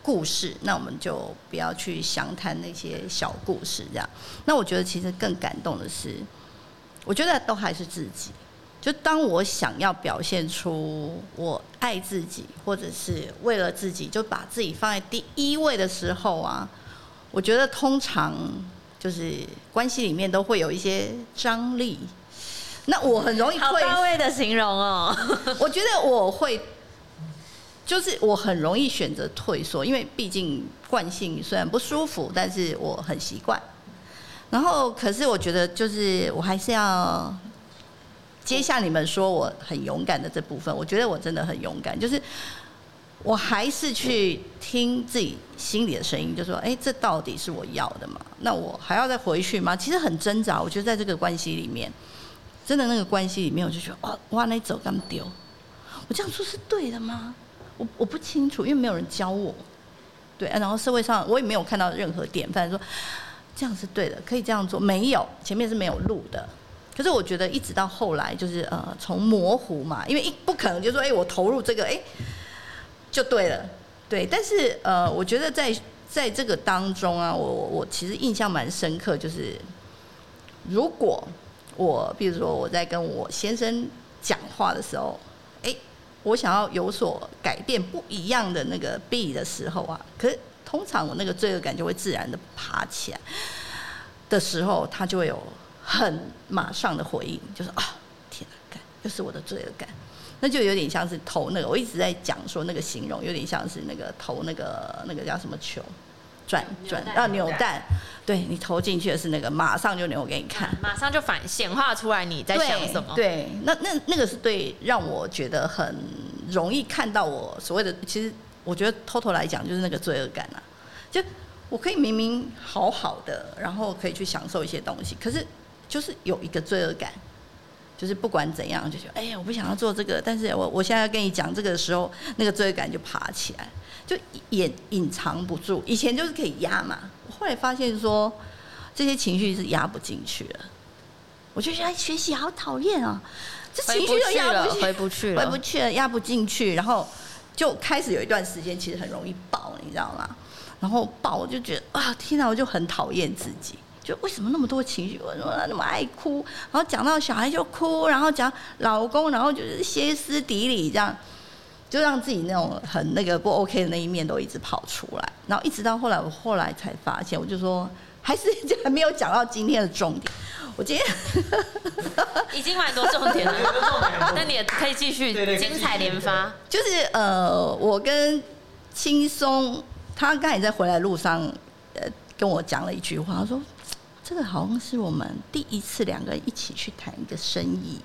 故事，那我们就不要去详谈那些小故事这样。那我觉得其实更感动的是，我觉得都还是自己，就当我想要表现出我爱自己，或者是为了自己就把自己放在第一位的时候啊，我觉得通常就是关系里面都会有一些张力。那我很容易好退，到位的形容哦。我觉得我会，就是我很容易选择退缩，因为毕竟惯性虽然不舒服，但是我很习惯。然后，可是我觉得就是我还是要接下你们说我很勇敢的这部分，我觉得我真的很勇敢，就是我还是去听自己心里的声音，就说：哎，这到底是我要的吗？那我还要再回去吗？其实很挣扎。我觉得在这个关系里面，真的那个关系里面，我就觉得哦，哇，那走刚丢，我这样做是对的吗？我我不清楚，因为没有人教我。对，然后社会上我也没有看到任何典范说这样是对的，可以这样做，没有，前面是没有路的。可是我觉得一直到后来，就是呃，从模糊嘛，因为一不可能就说，哎、我投入这个，哎、就对了，对。但是呃，我觉得在在这个当中啊，我我我其实印象蛮深刻，就是如果我比如说我在跟我先生讲话的时候，哎、我想要有所改变不一样的那个 B 的时候啊，可是通常我那个罪恶感就会自然的爬起来的时候，他就会有很马上的回应，就是啊，天哪，又是我的罪恶感，那就有点像是投那个，我一直在讲说那个形容，有点像是那个投那个那个叫什么球，转转啊扭蛋，对你投进去的是那个，马上就扭给你看。马上就反显化出来你在想什么。对，那那那个是对让我觉得很容易看到我所谓的，其实我觉得偷偷来讲就是那个罪恶感啊，就我可以明明好好的，然后可以去享受一些东西，可是就是有一个罪恶感。就是不管怎样，就觉得哎呀，我不想要做这个，但是我我现在要跟你讲这个的时候，那个罪恶感就爬起来，就掩隐藏不住。以前就是可以压嘛，我后来发现说这些情绪是压不进去了。我就觉得哎学习好讨厌啊，这情绪都压不进回不去了，回不去了，压不进去，然后就开始有一段时间其实很容易爆，你知道吗？然后爆我就觉得啊，天哪，我就很讨厌自己。就为什么那么多情绪？为什么那么爱哭？然后讲到小孩就哭，然后讲老公，然后就是歇斯底里这样，就让自己那种很那个不 OK 的那一面都一直跑出来。然后一直到后来，我后来才发现，我就说还是还没有讲到今天的重点。我今天已经蛮多重点了，那你也可以继续精彩连发。就是呃，我跟轻松，他刚才在回来路上，呃，跟我讲了一句话，他说这个好像是我们第一次两个人一起去谈一个生意，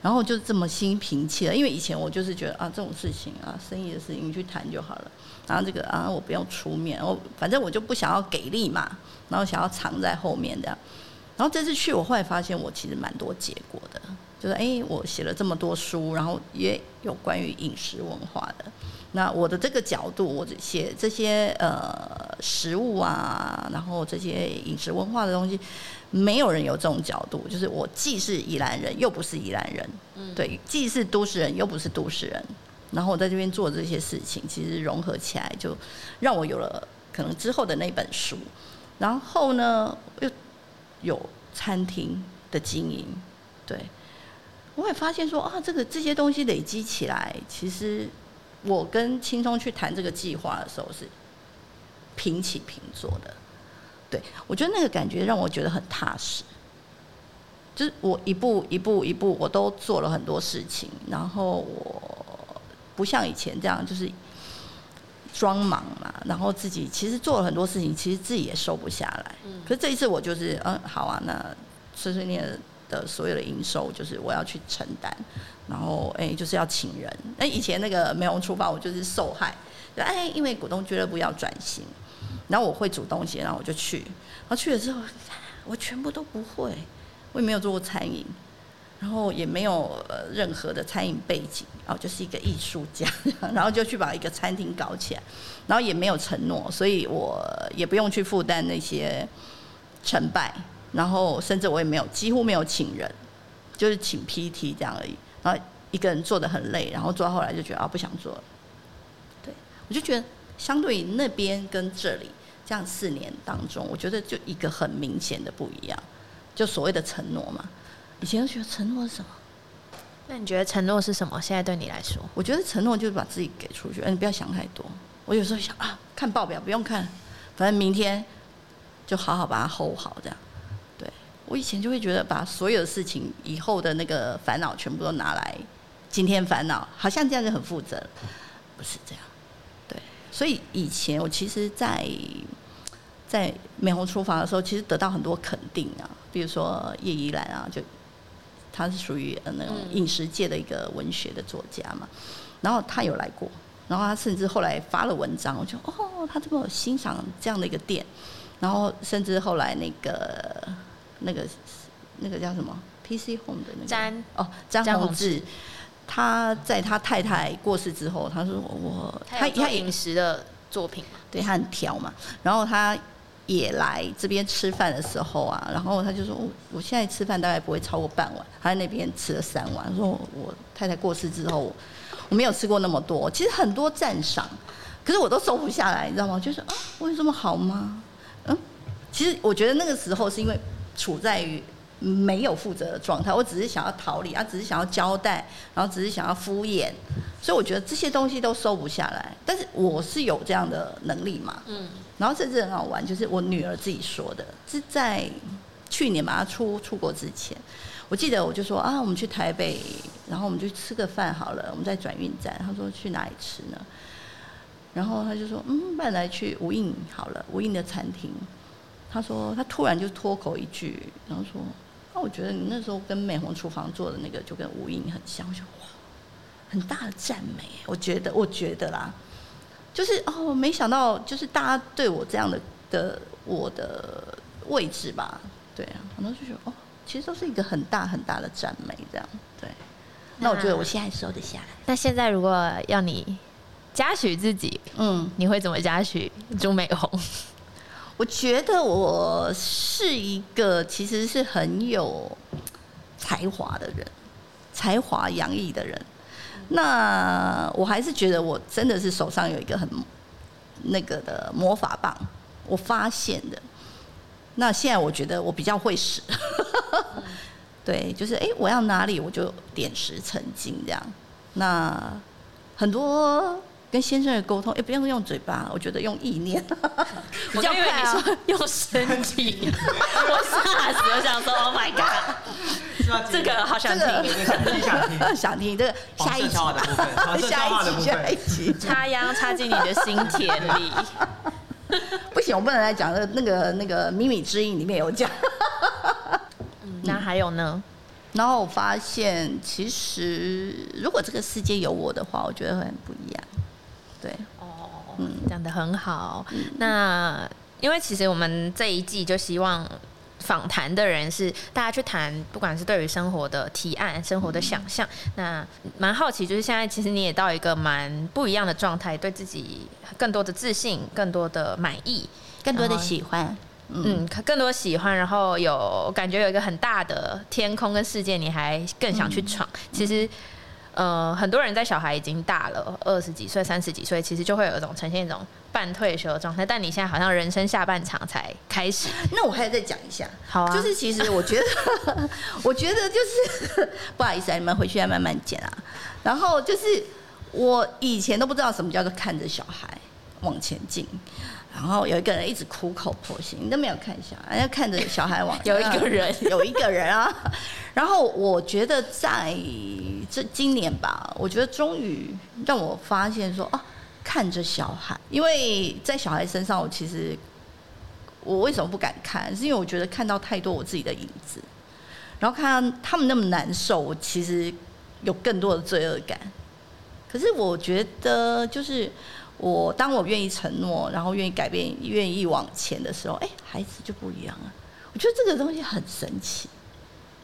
然后就这么心平气了，因为以前我就是觉得啊，这种事情啊，生意的事情你去谈就好了，然后这个啊，我不用出面，我反正我就不想要给力嘛，然后想要藏在后面这样。然后这次去，我后来发现我其实蛮多结果的，就是哎，我写了这么多书，然后也有关于饮食文化的。那我的这个角度，我写这些呃食物啊，然后这些饮食文化的东西，没有人有这种角度。就是我既是宜兰人，又不是宜兰人，对，既是都市人，又不是都市人。然后我在这边做这些事情，其实融合起来，就让我有了可能之后的那本书。然后呢，又有餐厅的经营，对，我也发现说啊，这个这些东西累积起来，其实我跟青松去谈这个计划的时候是平起平坐的，对我觉得那个感觉让我觉得很踏实，就是我一步一步一步我都做了很多事情，然后我不像以前这样就是装忙嘛，然后自己其实做了很多事情，其实自己也收不下来。可是这一次我就是，嗯，好啊，那碎碎念的所有的营收，就是我要去承担，然后哎，就是要请人。那，以前那个美容厨房，我就是受害，就哎，因为股东俱乐部要转型，然后我会煮东西，然后我就去，然后去了之后，我全部都不会，我也没有做过餐饮。然后也没有任何的餐饮背景，然后就是一个艺术家，然后就去把一个餐厅搞起来，然后也没有承诺，所以我也不用去负担那些成败，然后甚至我也没有几乎没有请人，就是请 PT 这样而已，然后一个人做的很累，然后做到后来就觉得啊不想做了，对我就觉得相对于那边跟这里这样四年当中，我觉得就一个很明显的不一样，就所谓的承诺嘛。以前都觉得承诺是什么？那你觉得承诺是什么？现在对你来说，我觉得承诺就是把自己给出去，嗯，你不要想太多。我有时候想啊，看报表不用看，反正明天就好好把它 hold 好，这样。对我以前就会觉得把所有的事情以后的那个烦恼全部都拿来今天烦恼，好像这样就很负责，不是这样。对，所以以前我其实，在在美红厨房的时候，其实得到很多肯定啊，比如说叶怡兰啊，就。他是属于呃那种饮食界的一个文学的作家嘛，然后他有来过，然后他甚至后来发了文章，我就哦，他这么欣赏这样的一个店，然后甚至后来那个那个那个叫什么 PC Home 的那个詹哦詹宏志，他在他太太过世之后，他说我他他饮食的作品嘛，对他很挑嘛，然后他。也来这边吃饭的时候啊，然后他就说：“我我现在吃饭大概不会超过半碗。”他在那边吃了三碗。说：“我太太过世之后，我没有吃过那么多。其实很多赞赏，可是我都收不下来，你知道吗？就是啊，我有这么好吗？嗯，其实我觉得那个时候是因为处在于没有负责的状态，我只是想要逃离，啊，只是想要交代，然后只是想要敷衍，所以我觉得这些东西都收不下来。但是我是有这样的能力嘛？嗯。然后甚至很好玩，就是我女儿自己说的，是在去年嘛，她出出国之前，我记得我就说啊，我们去台北，然后我们就吃个饭好了，我们在转运站。她说去哪里吃呢？然后他就说嗯，不然来去无印好了，无印的餐厅。她说他突然就脱口一句，然后说那我觉得你那时候跟美红厨房做的那个就跟无印很像。我说哇，很大的赞美，我觉得 我觉得啦。就是哦，没想到就是大家对我这样的的我的位置吧，对啊，很多就觉得哦，其实都是一个很大很大的赞美，这样对。那我觉得我现在收得下来。那现在如果要你嘉许自己，嗯，你会怎么嘉许朱美红？我觉得我是一个其实是很有才华的人，才华洋溢的人。那我还是觉得我真的是手上有一个很那个的魔法棒，我发现的。那现在我觉得我比较会使，对，就是哎，我要哪里我就点石成金这样。那很多。跟先生的沟通，也不用用嘴巴，我觉得用意念 比较快啊。用身体，我吓死，我想说，Oh my god，这个好想听，想听，想听这个下一集，下一集，下一集，插秧插进你的心田里。不行，我不能再讲那个那个那个秘密之音里面有讲。那还有呢？然后我发现，其实如果这个世界有我的话，我觉得会很不一样。对哦，嗯，讲的很好。那因为其实我们这一季就希望访谈的人是大家去谈，不管是对于生活的提案、生活的想象。那蛮好奇，就是现在其实你也到一个蛮不一样的状态，对自己更多的自信、更多的满意、更多的喜欢，嗯，更多喜欢，然后有感觉有一个很大的天空跟世界，你还更想去闯。其实。呃，很多人在小孩已经大了，二十几岁、三十几岁，其实就会有一种呈现一种半退休的状态。但你现在好像人生下半场才开始。那我还要再讲一下，好啊。就是其实我觉得，我觉得就是不好意思啊，你们回去要慢慢剪啊。然后就是我以前都不知道什么叫做看着小孩往前进。然后有一个人一直苦口婆心，你都没有看一下，人家看着小孩往 有一个人，有一个人啊。然后我觉得在这今年吧，我觉得终于让我发现说，哦，看着小孩，因为在小孩身上，我其实我为什么不敢看？是因为我觉得看到太多我自己的影子，然后看到他们那么难受，我其实有更多的罪恶感。可是我觉得就是。我当我愿意承诺，然后愿意改变，愿意往前的时候，哎，孩子就不一样了。我觉得这个东西很神奇，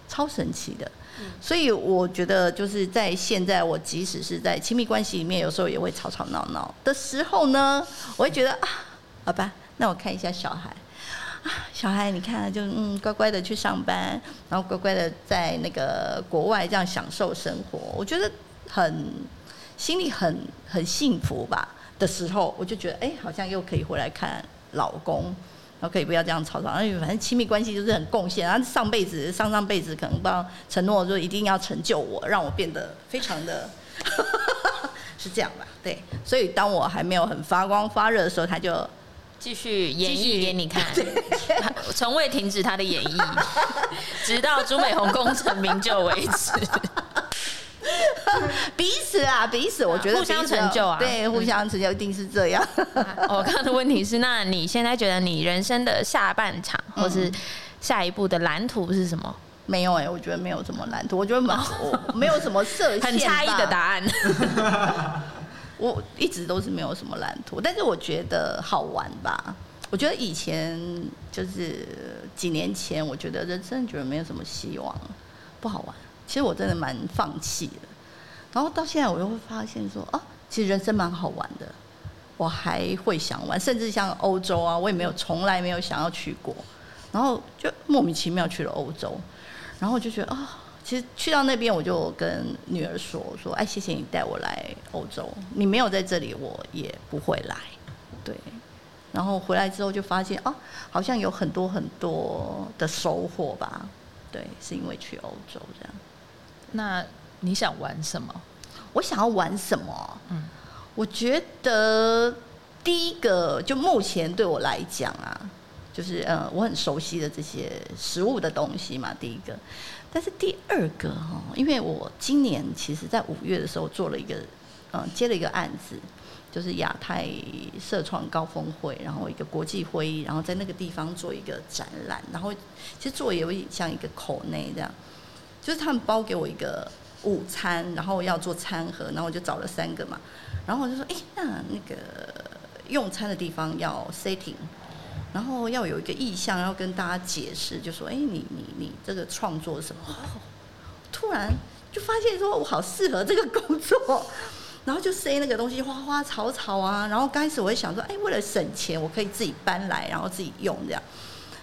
超神奇的。所以我觉得就是在现在，我即使是在亲密关系里面，有时候也会吵吵闹闹的时候呢，我会觉得啊，好吧，那我看一下小孩啊，小孩你看就嗯乖乖的去上班，然后乖乖的在那个国外这样享受生活，我觉得很心里很很幸福吧。的时候，我就觉得，哎，好像又可以回来看老公，然后可以不要这样吵吵，因为反正亲密关系就是很贡献，然后上辈子、上上辈子可能不知道承诺说一定要成就我，让我变得非常的，是这样吧？对，所以当我还没有很发光发热的时候，他就继续演绎给你看，从未停止他的演绎，直到朱美红功成名就为止。彼此啊，彼此，我觉得互相成就啊对，互相成就一定是这样。我刚刚的问题是，那你现在觉得你人生的下半场，或是下一步的蓝图是什么？没有哎、我觉得没有什么蓝图，我觉得蛮我没有什么设限，很诧异的答。案。我一直都是没有什么蓝图，但是我觉得好玩吧。我觉得以前就是几年前，我觉得人生觉得没有什么希望，不好玩。其实我真的蛮放弃的。然后到现在，我又会发现说，哦、其实人生蛮好玩的。我还会想玩，甚至像欧洲啊，我也没有从来没有想要去过，然后就莫名其妙去了欧洲，然后我就觉得啊、其实去到那边，我就跟女儿说：“说，哎，谢谢你带我来欧洲，你没有在这里，我也不会来。”对。然后回来之后就发现，哦，好像有很多很多的收获吧。对，是因为去欧洲这样。那你想玩什么？我想要玩什么？嗯，我觉得第一个就目前对我来讲啊，就是呃我很熟悉的这些食物的东西嘛，第一个。但是第二个哈，因为我今年其实在五月的时候做了一个，嗯、接了一个案子，就是亚太社创高峰会，然后一个国际会议，然后在那个地方做一个展览，然后其实做也有点像一个口内这样，就是他们包给我一个午餐，然后要做餐盒，然后我就找了三个嘛，然后我就说，哎、那那个用餐的地方要 setting，然后要有一个意向，要跟大家解释，就说，哎、你你你这个创作什么？哦 突然就发现说我好适合这个工作，然后就塞那个东西花花草草啊，然后刚开始我会想说，哎、为了省钱，我可以自己搬来，然后自己用这样。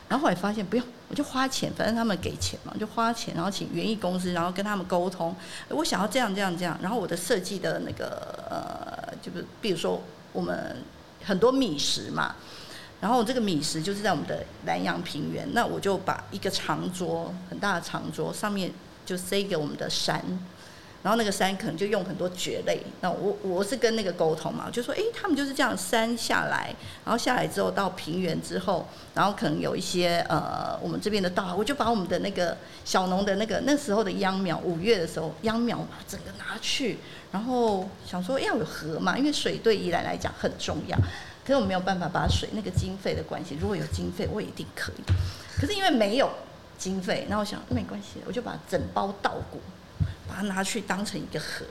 然后后来发现不用，我就花钱，反正他们给钱嘛，就花钱，然后请园艺公司，然后跟他们沟通，我想要这样这样这样，然后我的设计的那个呃，就是比如说我们很多米食嘛，然后这个米食就是在我们的南洋平原，那我就把一个长桌很大的长桌上面就塞给我们的山，然后那个山可能就用很多蕨类。那我我是跟那个沟通嘛，就说，诶，他们就是这样山下来，然后下来之后到平原之后，然后可能有一些呃我们这边的稻，我就把我们的那个小农的那个那时候的秧苗，五月的时候秧苗把整个拿去，然后想说要有河嘛，因为水对宜兰来讲很重要。可是我没有办法把水那个经费的关系，如果有经费，我一定可以。可是因为没有经费，那我想没关系，我就把整包稻谷把它拿去当成一个河。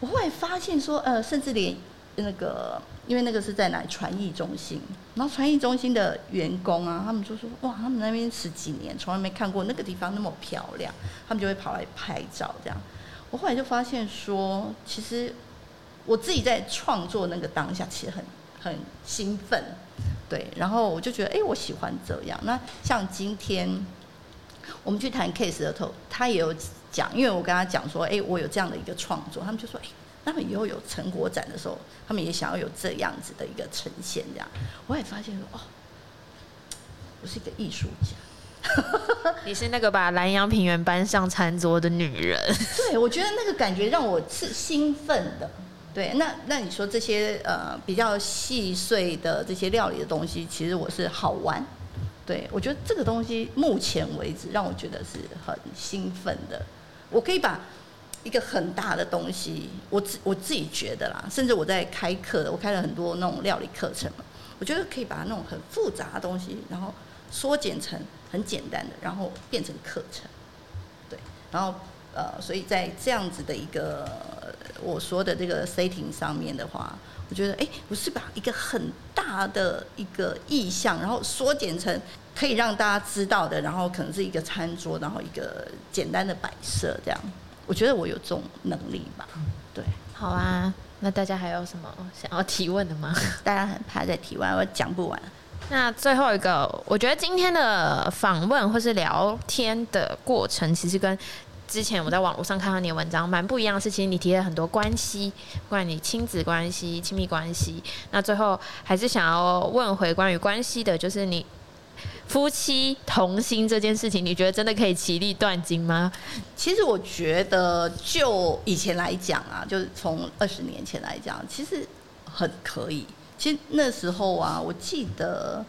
我后来发现说，呃，甚至连那个，因为那个是在哪传艺中心，然后传艺中心的员工啊，他们就说，哇，他们那边十几年从来没看过那个地方那么漂亮，他们就会跑来拍照这样。我后来就发现说，其实我自己在创作那个当下，其实很很兴奋，对，然后我就觉得，哎、我喜欢这样。那像今天我们去谈 case 的时候，他也有讲，因为我跟他讲说，哎、我有这样的一个创作，他们就说，哎、那么以后有成果展的时候，他们也想要有这样子的一个呈现，这样，我也发现说，哦，我是一个艺术家。你是那个把南洋平原搬上餐桌的女人，对，我觉得那个感觉让我是兴奋的。对，那那你说这些呃比较细碎的这些料理的东西，其实我是好玩。对我觉得这个东西目前为止让我觉得是很兴奋的。我可以把一个很大的东西，我自我自己觉得啦，甚至我在开课，我开了很多那种料理课程嘛，我觉得可以把那种很复杂的东西，然后缩减成很简单的，然后变成课程。对，然后呃，所以在这样子的一个我说的这个 setting 上面的话，我觉得哎，我是把一个很大的一个意象，然后缩减成可以让大家知道的，然后可能是一个餐桌，然后一个简单的摆设这样。我觉得我有这种能力吧，对。好啊。那大家还有什么想要提问的吗？大家很怕在提问，我讲不完。那最后一个，我觉得今天的访问或是聊天的过程，其实跟之前我在网络上看到你的文章，蛮不一样的是，其实你提了很多关系，不管你亲子关系、亲密关系。那最后还是想要问回关于关系的，就是你夫妻同心这件事情，你觉得真的可以其利断金吗？其实我觉得，就以前来讲啊，就是从二十年前来讲，其实很可以。其实那时候啊，我记得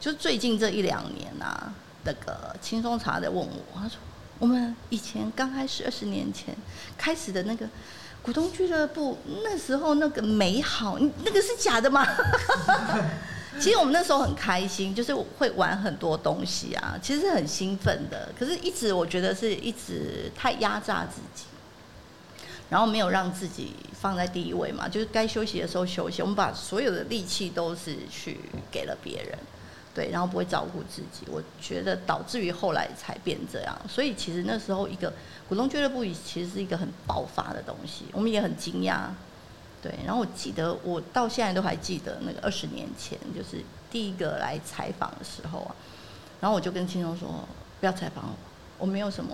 就最近这一两年啊，那个轻松茶在问我，他说。我们以前刚开始二十年前开始的那个股东俱乐部，那时候那个美好，那个是假的吗？其实我们那时候很开心，就是会玩很多东西啊，其实是很兴奋的。可是，一直我觉得是一直太压榨自己，然后没有让自己放在第一位嘛，就是该休息的时候休息。我们把所有的力气都是去给了别人。对，然后不会照顾自己，我觉得导致于后来才变这样。所以其实那时候一个股东俱乐部其实是一个很爆发的东西，我们也很惊讶。对，然后我记得我到现在都还记得那个二十年前，就是第一个来采访的时候啊，然后我就跟青松说不要采访我，我没有什么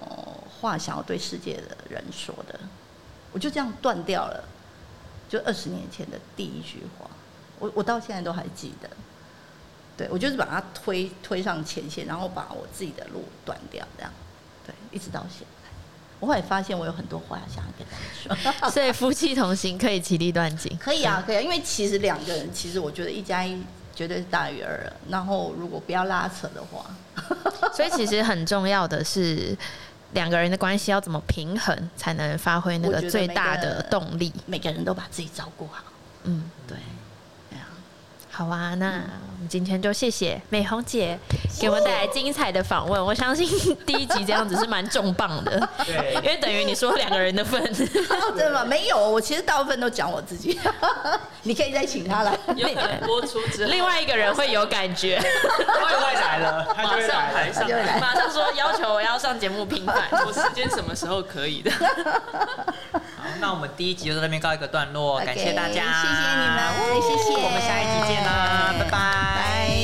话想要对世界的人说的，我就这样断掉了。就二十年前的第一句话，我我到现在都还记得。对，我就是把它推推上前线，然后把我自己的路断掉，这样，对，一直到现在，我后来发现我有很多话想要跟他说。所以夫妻同行可以其利断金，可以啊，可以啊，因为其实两个人，其实我觉得一加一绝对是大于二。然后如果不要拉扯的话，所以其实很重要的是两个人的关系要怎么平衡，才能发挥那个最大的动力。每个人都把自己照顾好，嗯，对。好啊，那我们今天就谢谢美红姐给我们带来精彩的访问。我相信第一集这样子是蛮重磅的，对，因为等于你说两个人的份，真的吗？没有，我其实大部分都讲我自己。你可以再请他来播出之后，另外一个人会有感觉，他就会来了，他就会来，就会来，马上说要求我要上节目评判，我时间什么时候可以的？好，那我们第一集就在这边告一个段落，感谢大家，谢谢你们，谢谢，我们下一集见啦。拜拜。